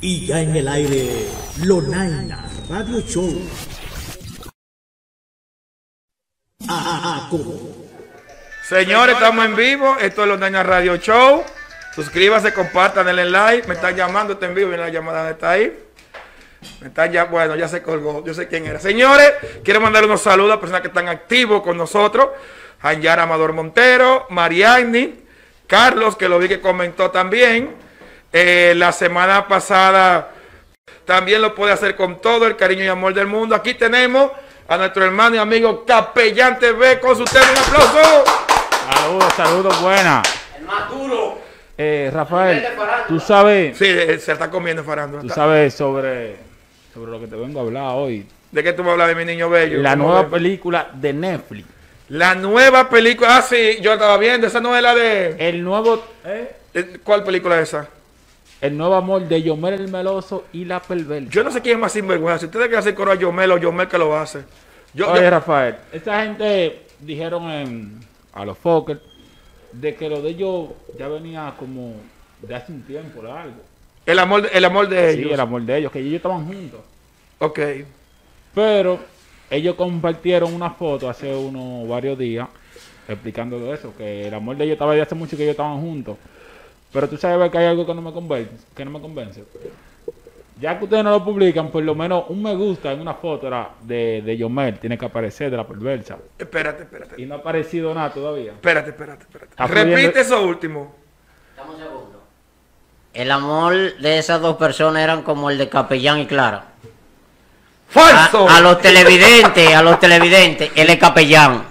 Y ya en el aire, Lonaina Radio Show. Ah. Señores, estamos en vivo. Esto es Daños Radio Show. Suscríbase, compartan, denle like. Me están llamando, está en vivo. La llamada, está ahí. Me están ya, bueno, ya se colgó. Yo sé quién era. Señores, quiero mandar unos saludos a personas que están activos con nosotros. Anyara Amador Montero, Mariani, Carlos, que lo vi que comentó también. Eh, la semana pasada también lo puede hacer con todo el cariño y amor del mundo. Aquí tenemos a nuestro hermano y amigo Capellán TV con su tema. Un aplauso. Saludos, saludos, buenas. El más duro. Eh, Rafael, tú sabes, Sí, eh, se está comiendo farándula. tú sabes sobre, sobre lo que te vengo a hablar hoy. ¿De qué tú me hablas de mi niño bello? La ¿Cómo nueva ves? película de Netflix. La nueva película. Ah, sí, yo estaba viendo. Esa no es la de. El nuevo, eh, eh, ¿Cuál película es esa? El nuevo amor de Yomer el Meloso y la perversa. Yo no sé quién es más sinvergüenza. Si ustedes quieren hacer coro a Yomel o Yomel que lo hace. Yo, Oye, yo- Rafael, esta gente dijeron en, a los Fokker de que lo de ellos ya venía como de hace un tiempo largo. el, amor, el amor de Sí, ellos. el amor de ellos, que ellos estaban juntos. Ok. Pero ellos compartieron una foto hace unos varios días explicando eso, que el amor de ellos estaba de hace mucho que ellos estaban juntos. Pero tú sabes que hay algo que no me convence, que no me convence. Ya que ustedes no lo publican, por lo menos un me gusta en una foto era de, de Yomel tiene que aparecer de la perversa. Espérate, espérate. Y no ha aparecido nada todavía. Espérate, espérate, espérate. Repite eso último. Dame un segundo. El amor de esas dos personas eran como el de Capellán y Clara. ¡Falso! A, a los televidentes, a los televidentes, él es Capellán.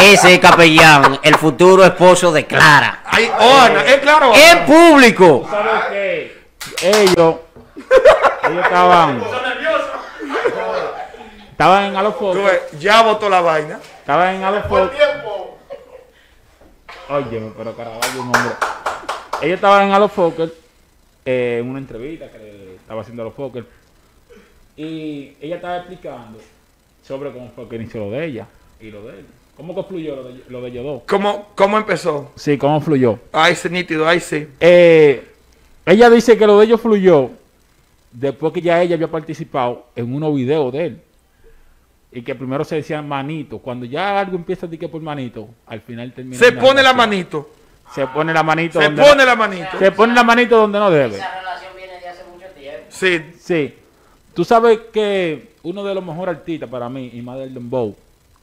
Ese es Capellán, el futuro esposo de Clara. Ay, oh, Ana, es claro. En público. ¿Sabes qué? Ellos, ellos estaban, estaban en a los Tú focos, ves, ya votó la vaina. estaban en a los focos. Oye, pero Caraballo, un hombre. Ellos estaban en a los Fokker eh, en una entrevista que estaba haciendo a los Fokker. Y ella estaba explicando sobre cómo fue que inició lo de ella y lo de él. ¿Cómo que fluyó lo de, lo de ellos dos? ¿Cómo, ¿Cómo empezó? Sí, cómo fluyó. Ay, sí, nítido, ay, sí. Eh, ella dice que lo de ellos fluyó después que ya ella había participado en unos videos de él. Y que primero se decían manito. Cuando ya algo empieza a decir que por manito, al final termina. Se pone la manito. Se pone la manito. Se donde pone no- la manito. se pone la manito donde no debe. relación viene de hace mucho tiempo. Sí. Sí. Tú sabes que uno de los mejores artistas para mí, y más del Dembow,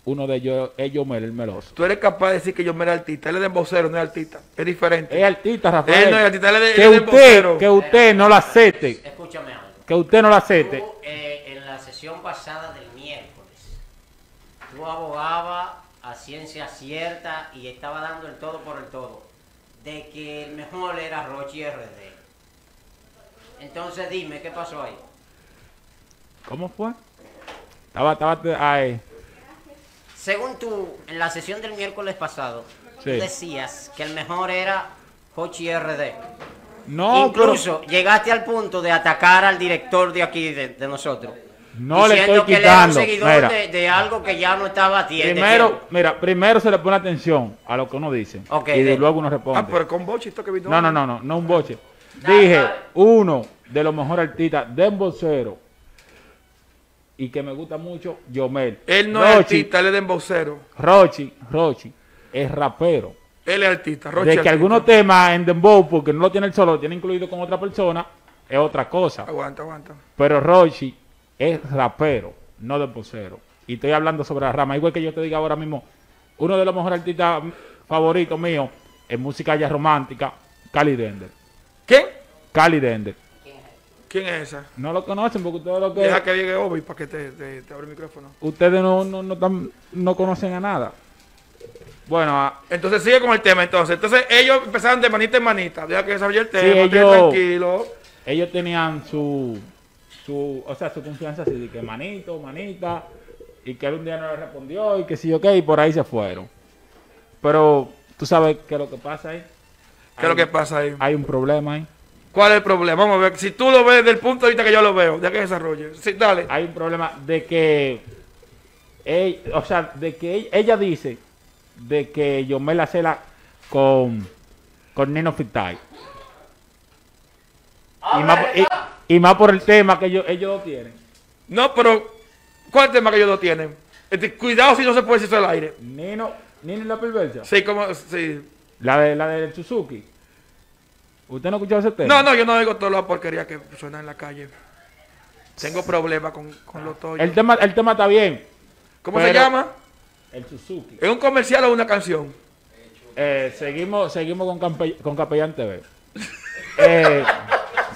uno de ellos es Yomel, el meloso. Tú eres capaz de decir que yo me era artista. Él es de vocero, no es artista. Es diferente. Es artista, Rafael. Él no es artista, él es de- que él es usted, que usted no la acepte. Escúchame algo. Que usted no la acepte. Tú, eh, en la sesión pasada del miércoles, tú abogabas a ciencia cierta y estaba dando el todo por el todo de que el mejor era Rochi RD. Entonces dime, ¿qué pasó ahí? ¿Cómo fue? Estaba, estaba, ay, Según tú, en la sesión del miércoles pasado, tú Sí. decías que el mejor era Hochi RD. no, Incluso llegaste al punto de atacar al director de aquí, de, de nosotros. No le diciendo estoy que él era un quitando, seguidor mira. de, de algo que ya no estaba a pero primero, mira, primero se le pone atención a lo que uno dice. Y de luego uno responde. Ah, pero con bochito que vino. No, no, no, no, no un boche. Dale, Dije, dale. uno de los mejores artistas de vocero y que me gusta mucho, Yomel. Él no es artista, él es de vocero. Rochi, Rochi, es rapero. Él es artista. Rochi de que artista. algunos temas en Dembow, porque no lo tiene él solo, lo tiene incluido con otra persona, es otra cosa. Aguanta, aguanta. Pero Rochi es rapero, no de vocero. Y estoy hablando sobre la rama. Igual que yo te diga ahora mismo, uno de los mejores artistas favoritos míos en música ya romántica, Cali Dender. ¿Quién? Cali Dender. ¿Quién es esa? No lo conocen porque ustedes lo que Deja que llegue Obi para que te, te, te abra el micrófono. ustedes no, no, no, tan- no conocen a nada. Bueno, a- Entonces sigue con el tema entonces. Entonces ellos empezaron de manita en manita. Deja que desarrolle el tema. Sí, ellos- tranquilo. ellos tenían su, su, o sea, su confianza así de que manito, manita, y que él un día no le respondió y que sí, ok, y por ahí se fueron. Pero tú sabes qué es lo que pasa ahí. ¿Qué es lo que pasa ahí? Hay un problema ahí. ¿Cuál es el problema? Vamos a ver. Si tú lo ves desde el punto de vista que yo lo veo, deja que desarrolle. Sí, dale. Hay un problema de que, ell- o sea, de que ell- ella dice de que yo me la cela con, con Nino Fitay. Y más, por- y, y más por el tema que ellos, ellos lo tienen. No, pero ¿cuál tema que ellos no tienen? Este, cuidado si no se puede decir eso al aire. Nino, Nino y la perversa. Sí, como, sí. La de la del Suzuki. ¿Usted no ha escuchado ese tema? No, no, yo no digo toda la porquería que suena en la calle. Tengo problemas con, con los toyos. El tema, el tema está bien. ¿Cómo se llama? El Suzuki. ¿Es un comercial o una canción? Eh, seguimos, seguimos con, Campe- con Capellán TV. Eh,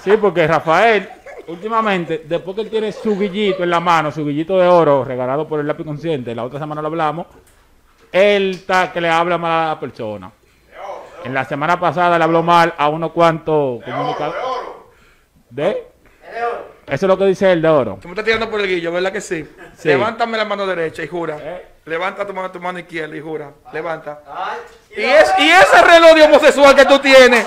sí, porque Rafael, últimamente, después que él tiene su guillito en la mano, su guillito de oro regalado por el lápiz consciente, la otra semana lo hablamos, él está que le habla mal a la persona. En la semana pasada le habló mal a unos cuantos comunicadores. ¿De? Eso es lo que dice él de oro. Tú me estás tirando por el guillo, ¿verdad que sí? Sí. Levántame la mano derecha y jura. Eh. Levanta tu mano, tu mano izquierda y jura. Levanta. Ay, Y, es, y ese reloj de homosexual que tú tienes.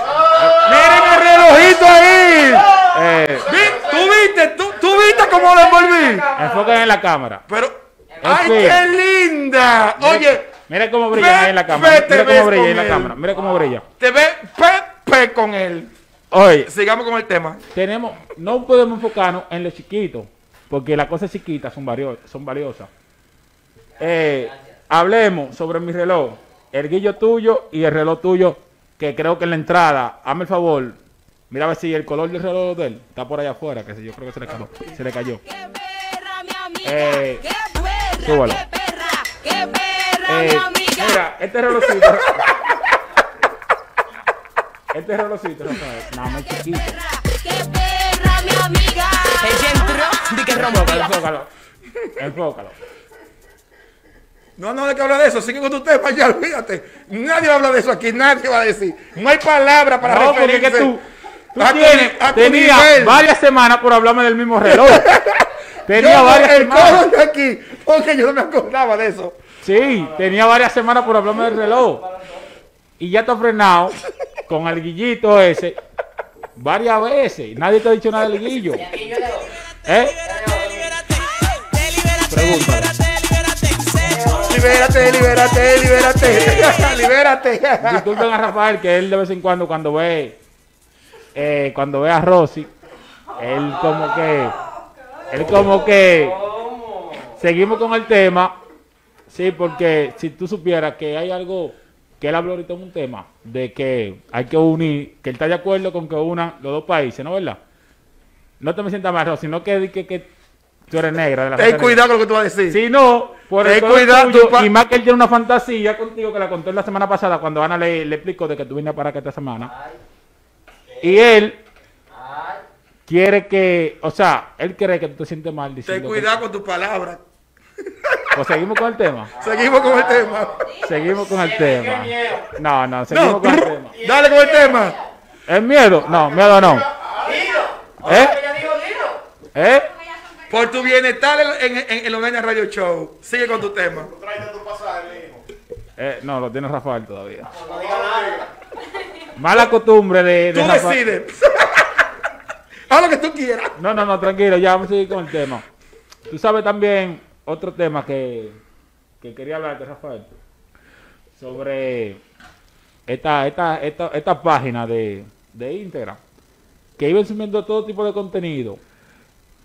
Miren el relojito ahí. Eh, Vi- ¿Tú viste? ¿Tú, tú viste cómo lo envolví? enfoquen en la cámara. Pero, ¡ay, fin. qué linda! Oye, Mira cómo brilla ahí en la cámara. Mira cómo brilla ahí en la él. cámara. Mira cómo brilla. te ve Pepe con él. Oye, Sigamos con el tema. tenemos, no podemos enfocarnos en lo chiquito, porque las cosas chiquitas son, vario- son valiosas. Eh, hablemos sobre mi reloj, el guillo tuyo y el reloj tuyo, que creo que en la entrada, hazme el favor, mira a ver si el color del reloj de él está por allá afuera, que yo creo que se le cayó. Se le cayó. ¡Qué perra, mi amiga! Eh, ¡Qué perra! súbalo. ¡Qué perra! ¡Qué perra, mi Eh, amiga! mira, este relojcito. este relojcito, Rafael, más ¡Qué chiquito. ¡Qué perra, mi amiga! Ella entró, di que Enfócalo, rompía. enfócalo. Enfócalo. No, no hay que hablar de eso. Sigue con tu tema ya, olvídate. Nadie va a hablar de eso aquí. Nadie va a decir. No hay palabra para No, porque referirse es que tú, tú a tu tienes, ni- a tu tenía nivel. varias semanas por hablarme del mismo reloj. tenía Yo, varias el semanas. aquí, porque yo no me acordaba de eso. Sí, tenía varias semanas por hablarme del reloj. Y ya está frenado con el guillito ese varias veces. Nadie te ha dicho nada del guillo. ¿Eh? Pregúntale. Libérate, libérate, libérate. libérate. Disculpen a Rafael que él de vez en cuando cuando ve eh, cuando ve a Rosy, él como que él como que seguimos con el tema, sí, porque si tú supieras que hay algo que él habló ahorita en un tema de que hay que unir, que él está de acuerdo con que unan los dos países, ¿no verdad? No te me sientas mal, Rosy, no que, que, que tú eres negra. De la Ten cuidado con lo que tú vas a decir. Si no, por el Ten color cuidado, tuyo, y más que él tiene una fantasía contigo que la contó la semana pasada cuando Ana le, le explicó de que tú vienes para acá esta semana. Y él Ay, quiere que, o sea, él cree que tú te sientes mal Ten diciendo cuidado con tus palabras. Seguimos con el tema. Seguimos con el tema. Seguimos con el tema. No, no, seguimos No, con el tema. dale con el tema. ¿Es miedo? No, miedo no. Dilo. ¿Eh? ¿Eh? Por tu bienestar en, en, en, en los Neñas Radio Show. Sigue con tu tema. Eh, no, lo tiene Rafael todavía. No diga nada. Mala costumbre de, de Tú Rafael. decides. Haz lo que tú quieras. No, no, no, tranquilo, ya vamos a seguir con el tema. Tú sabes también otro tema que, que quería hablarte, Rafael, sobre esta, esta, esta, esta página de, de Instagram, que iban subiendo todo tipo de contenido,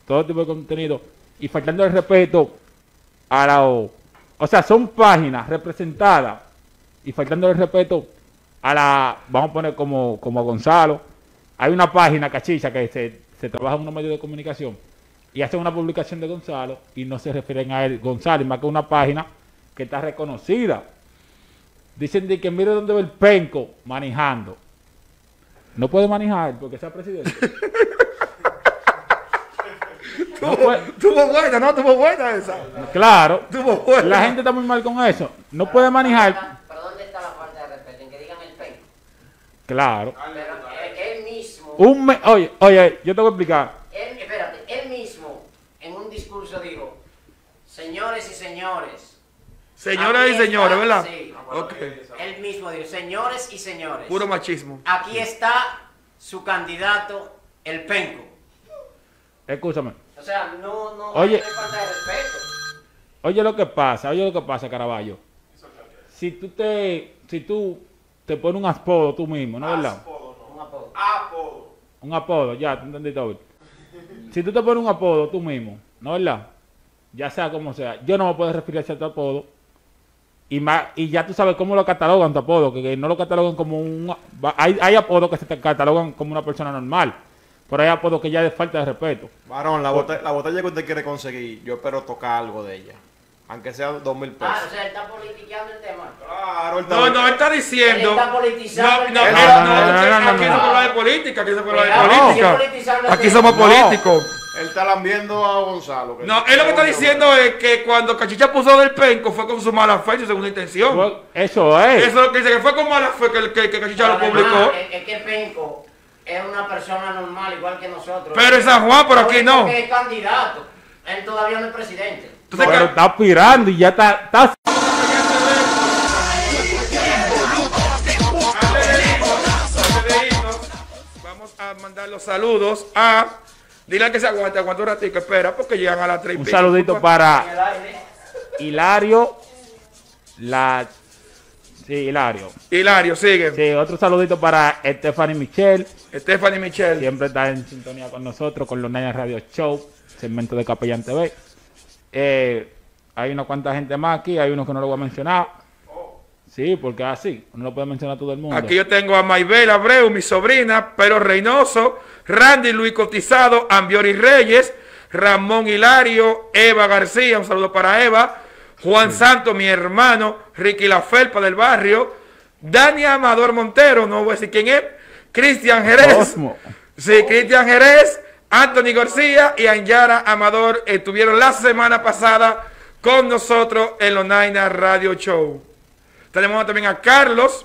todo tipo de contenido, y faltando el respeto a la... O sea, son páginas representadas y faltando el respeto a la, vamos a poner como, como a Gonzalo, hay una página cachicha que se, se trabaja en unos medios de comunicación y hacen una publicación de Gonzalo y no se refieren a él, Gonzalo, y más que una página que está reconocida. Dicen de que mire dónde va el penco manejando. No puede manejar porque sea presidente. No puede- Tuvo buena, no, tuvo buena esa. claro, Tuvo buena. la gente está muy mal con eso. No puede manejar. Pero ¿dónde está la falta de respeto? En que digan el pen. Claro. Pero él mismo, Un me- oye, oye, yo te voy a explicar. él, espérate, él mismo en un discurso dijo, señores y señores. Señoras aquí y está- señores, ¿verdad? Sí. Ok. Él mismo dijo, señores y señores. Puro machismo. Aquí está su candidato, el penco. Escúchame. O sea, no, no, Oye. no hay falta de respeto. Oye lo que pasa, oye lo que pasa, Caraballo. Si tú te, si tú te pones un apodo tú mismo, ¿no es verdad? Un apodo. un apodo, ya, ¿tú entendiste? David? Si tú te pones un apodo tú mismo, ¿no es verdad? Ya sea como sea, yo no me puedo referir a cierto apodo. Y, más, y ya tú sabes cómo lo catalogan tu apodo, que, que no lo catalogan como un... Hay, hay apodos que se te catalogan como una persona normal, pero hay apodos que ya es falta de respeto. Varón, la, bote- la botella que usted quiere conseguir, yo espero tocar algo de ella. Aunque sea dos mil pesos. Ah, o sea, él está politiqueando el tema. Claro, él está- No, no, él está diciendo. Él está politizando No, el no, tema. no, No, no, no, no, aquí no, no no. se habla de política, aquí se habla de Cuidado, política. sigue politizando el Aquí tema. somos No. políticos. Él está lambiendo a Gonzalo. No, él lo que está diciendo es que cuando Cachicha puso del penco fue con su mala fe y su segunda intención. Pues, Eso es. Eso es lo que dice, que fue con mala fe que, que, que Cachicha lo Además, publicó. Es, es que Penco es una persona normal, igual que nosotros. Pero en San Juan, pero aquí no. Porque es candidato. Él todavía no es presidente. Entonces, Pero que- está aspirando y ya está, Vamos a mandar los saludos a. Dile al que se aguante, aguanta un ratito, espera, porque llegan a las 3 y un pico. saludito para. Hilario. La... Sí, Hilario. Hilario, sigue. Sí, otro saludito para Stephanie Michelle. Stephanie Michelle. Siempre está en sintonía con nosotros, con los Nayas Radio Show, segmento de Capellán TV. Eh, hay una cuanta gente más aquí, hay unos que no lo voy a mencionar. Sí, porque así, no lo puede mencionar todo el mundo. Aquí yo tengo a Maybel Abreu, mi sobrina, Pero Reynoso, Randy Luis Cotizado, Ambiori Reyes, Ramón Hilario, Eva García, un saludo para Eva, Juan Santo, mi hermano, Ricky La Felpa del barrio, Dani Amador Montero, no voy a decir quién es, Cristian Jerez, Cosmo. sí, Cristian Jerez, Anthony García y Anyara Amador estuvieron la semana pasada con nosotros en los Naina Radio Show. Tenemos también a Carlos.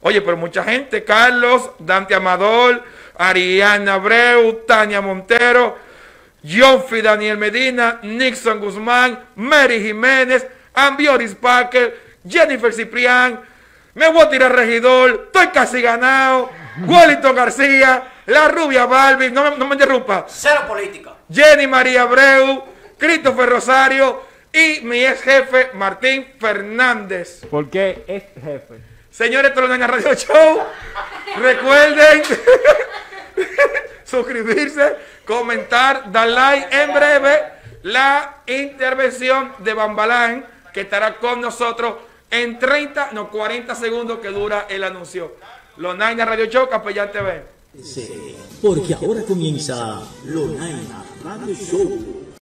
Oye, pero mucha gente. Carlos, Dante Amador, Ariana Abreu, Tania Montero, Jonfi Daniel Medina, Nixon Guzmán, Mary Jiménez, Ambioris Parker, Jennifer Ciprián. Me voy a tirar regidor. Estoy casi ganado. Wellington García, la rubia Balbi. No me, no me interrumpa. Cero política. Jenny María Abreu, Christopher Rosario y mi ex jefe Martín Fernández. Porque es jefe. Señores, esto es Lonaina Radio Show. Recuerden suscribirse, comentar, dar like. En breve, la intervención de Bambalán, que estará con nosotros en 30, no 40 segundos que dura el anuncio. Lonaina Radio Show, Capellán TV. Sí, porque ahora comienza Lonaina Radio Show.